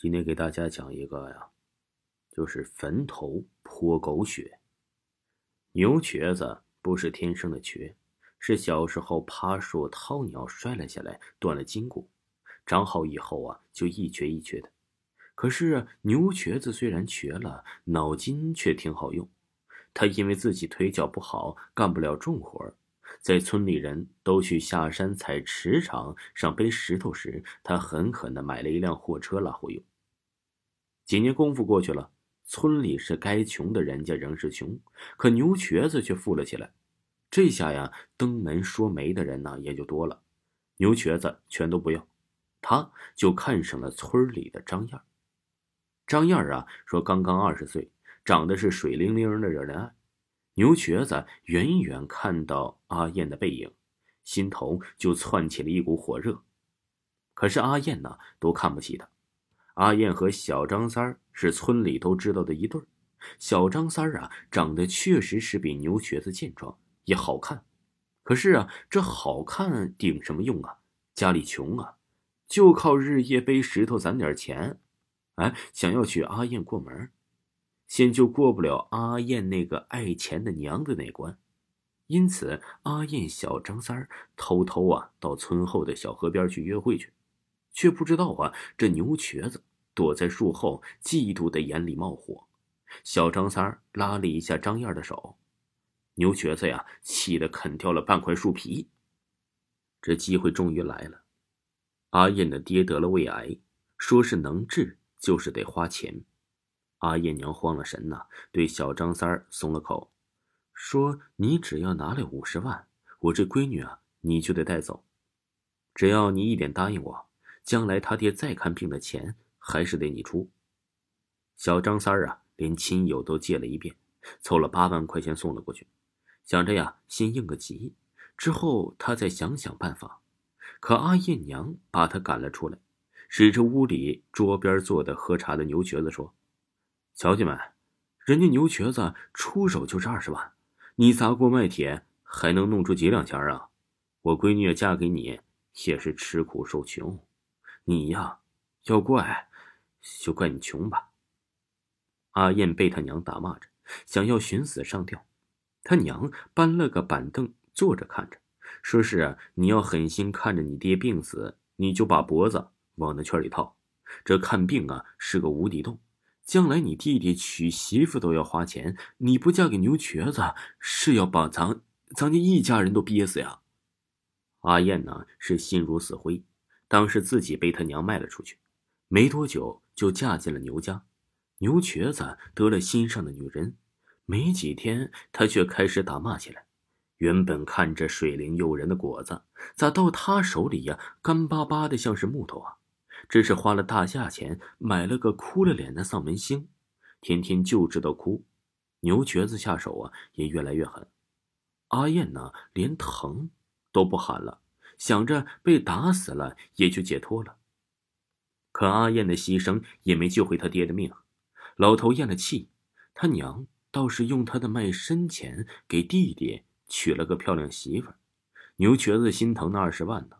今天给大家讲一个呀，就是坟头泼狗血。牛瘸子不是天生的瘸，是小时候爬树掏鸟摔了下来，断了筋骨，长好以后啊就一瘸一瘸的。可是牛瘸子虽然瘸了，脑筋却挺好用。他因为自己腿脚不好，干不了重活在村里人都去下山采池场上背石头时，他狠狠地买了一辆货车拉货用。几年功夫过去了，村里是该穷的人家仍是穷，可牛瘸子却富了起来。这下呀，登门说媒的人呢也就多了。牛瘸子全都不要，他就看上了村里的张燕张燕啊，说刚刚二十岁，长得是水灵灵的，惹人爱。牛瘸子远远看到阿燕的背影，心头就窜起了一股火热。可是阿燕呢，都看不起他。阿燕和小张三是村里都知道的一对儿。小张三儿啊，长得确实是比牛瘸子健壮，也好看。可是啊，这好看顶什么用啊？家里穷啊，就靠日夜背石头攒点钱。哎，想要娶阿燕过门，先就过不了阿燕那个爱钱的娘的那关。因此，阿燕、小张三儿偷偷啊到村后的小河边去约会去，却不知道啊，这牛瘸子。躲在树后，嫉妒的眼里冒火。小张三儿拉了一下张燕的手，牛瘸子呀，气得啃掉了半块树皮。这机会终于来了。阿燕的爹得了胃癌，说是能治，就是得花钱。阿燕娘慌了神呐，对小张三儿松了口，说：“你只要拿来五十万，我这闺女啊，你就得带走。只要你一点答应我，将来他爹再看病的钱。”还是得你出。小张三儿啊，连亲友都借了一遍，凑了八万块钱送了过去，想着呀，先应个急，之后他再想想办法。可阿燕娘把他赶了出来，指着屋里桌边坐的喝茶的牛瘸子说：“小姐们，人家牛瘸子出手就是二十万，你砸锅卖铁还能弄出几两钱啊？我闺女嫁给你，也是吃苦受穷，你呀，要怪。”就怪你穷吧。阿燕被他娘打骂着，想要寻死上吊。他娘搬了个板凳坐着看着，说是你要狠心看着你爹病死，你就把脖子往那圈里套。这看病啊是个无底洞，将来你弟弟娶媳妇都要花钱，你不嫁给牛瘸子，是要把咱咱家一家人都憋死呀。阿燕呢是心如死灰，当时自己被他娘卖了出去，没多久。就嫁进了牛家，牛瘸子得了心上的女人，没几天他却开始打骂起来。原本看着水灵诱人的果子，咋到他手里呀，干巴巴的像是木头啊！真是花了大价钱买了个哭了脸的丧门星，天天就知道哭。牛瘸子下手啊，也越来越狠。阿燕呢，连疼都不喊了，想着被打死了也就解脱了。可阿燕的牺牲也没救回他爹的命，老头咽了气，他娘倒是用他的卖身钱给弟弟娶了个漂亮媳妇牛瘸子心疼那二十万呢。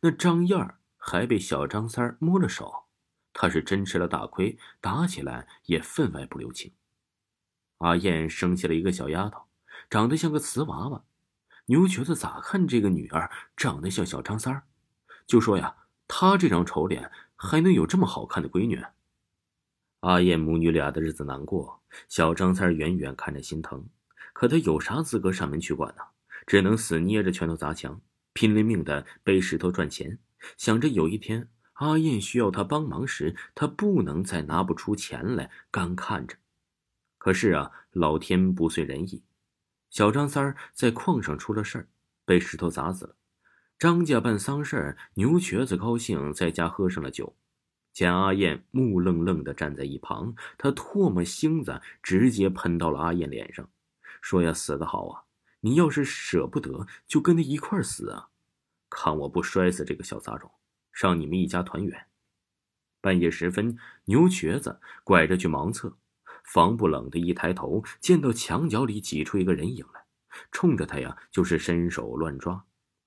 那张燕儿还被小张三摸了手，他是真吃了大亏，打起来也分外不留情。阿燕生下了一个小丫头，长得像个瓷娃娃。牛瘸子咋看这个女儿长得像小张三儿，就说呀，他这张丑脸。还能有这么好看的闺女？阿燕母女俩的日子难过，小张三远远看着心疼，可他有啥资格上门去管呢？只能死捏着拳头砸墙，拼了命的背石头赚钱，想着有一天阿燕需要他帮忙时，他不能再拿不出钱来干看着。可是啊，老天不遂人意，小张三儿在矿上出了事儿，被石头砸死了。张家办丧事儿牛瘸子高兴，在家喝上了酒。见阿燕木愣愣的站在一旁，他唾沫星子直接喷到了阿燕脸上，说：“呀，死得好啊！你要是舍不得，就跟他一块儿死啊！看我不摔死这个小杂种，让你们一家团圆。”半夜时分，牛瘸子拐着去盲测，防不冷的一抬头，见到墙角里挤出一个人影来，冲着他呀就是伸手乱抓。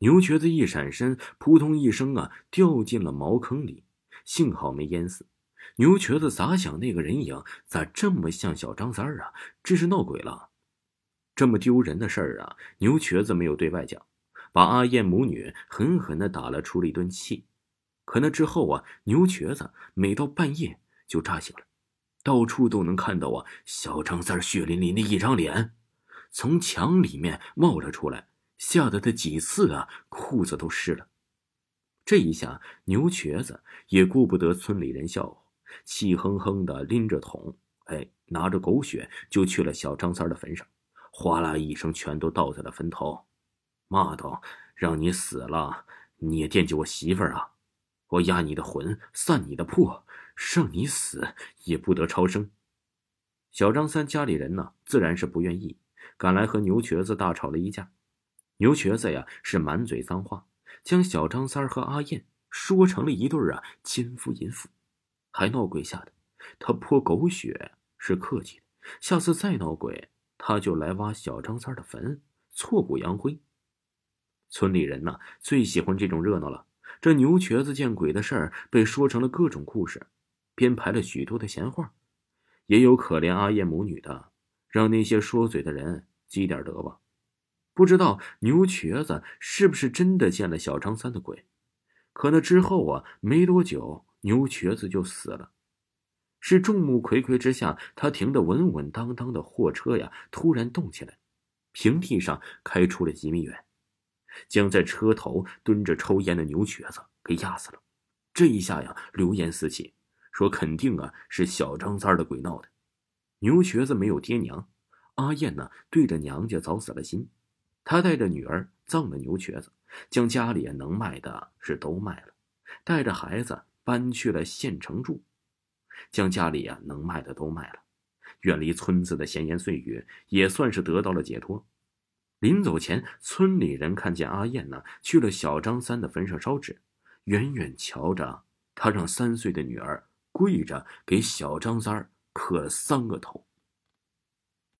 牛瘸子一闪身，扑通一声啊，掉进了茅坑里，幸好没淹死。牛瘸子咋想？那个人影咋这么像小张三儿啊？这是闹鬼了！这么丢人的事儿啊，牛瘸子没有对外讲，把阿燕母女狠狠的打了出了一顿气。可那之后啊，牛瘸子每到半夜就扎醒了，到处都能看到啊小张三血淋淋的一张脸，从墙里面冒了出来，吓得他几次啊裤子都湿了。这一下牛瘸子也顾不得村里人笑话，气哼哼的拎着桶，哎，拿着狗血就去了小张三的坟上，哗啦一声全都倒在了坟头，骂道：“让你死了，你也惦记我媳妇儿啊！”我压你的魂，散你的魄，让你死也不得超生。小张三家里人呢，自然是不愿意，赶来和牛瘸子大吵了一架。牛瘸子呀，是满嘴脏话，将小张三和阿燕说成了一对啊奸夫淫妇，还闹鬼吓的。他泼狗血是客气的，下次再闹鬼，他就来挖小张三的坟，挫骨扬灰。村里人呢，最喜欢这种热闹了。这牛瘸子见鬼的事儿被说成了各种故事，编排了许多的闲话，也有可怜阿燕母女的，让那些说嘴的人积点德吧。不知道牛瘸子是不是真的见了小张三的鬼？可那之后啊，没多久，牛瘸子就死了。是众目睽睽之下，他停的稳稳当当的货车呀，突然动起来，平地上开出了几米远。将在车头蹲着抽烟的牛瘸子给压死了。这一下呀，流言四起，说肯定啊是小张三的鬼闹的。牛瘸子没有爹娘，阿燕呢对着娘家早死了心，她带着女儿葬了牛瘸子，将家里能卖的是都卖了，带着孩子搬去了县城住，将家里啊能卖的都卖了，远离村子的闲言碎语，也算是得到了解脱。临走前，村里人看见阿燕呢去了小张三的坟上烧纸，远远瞧着，他让三岁的女儿跪着给小张三磕了三个头。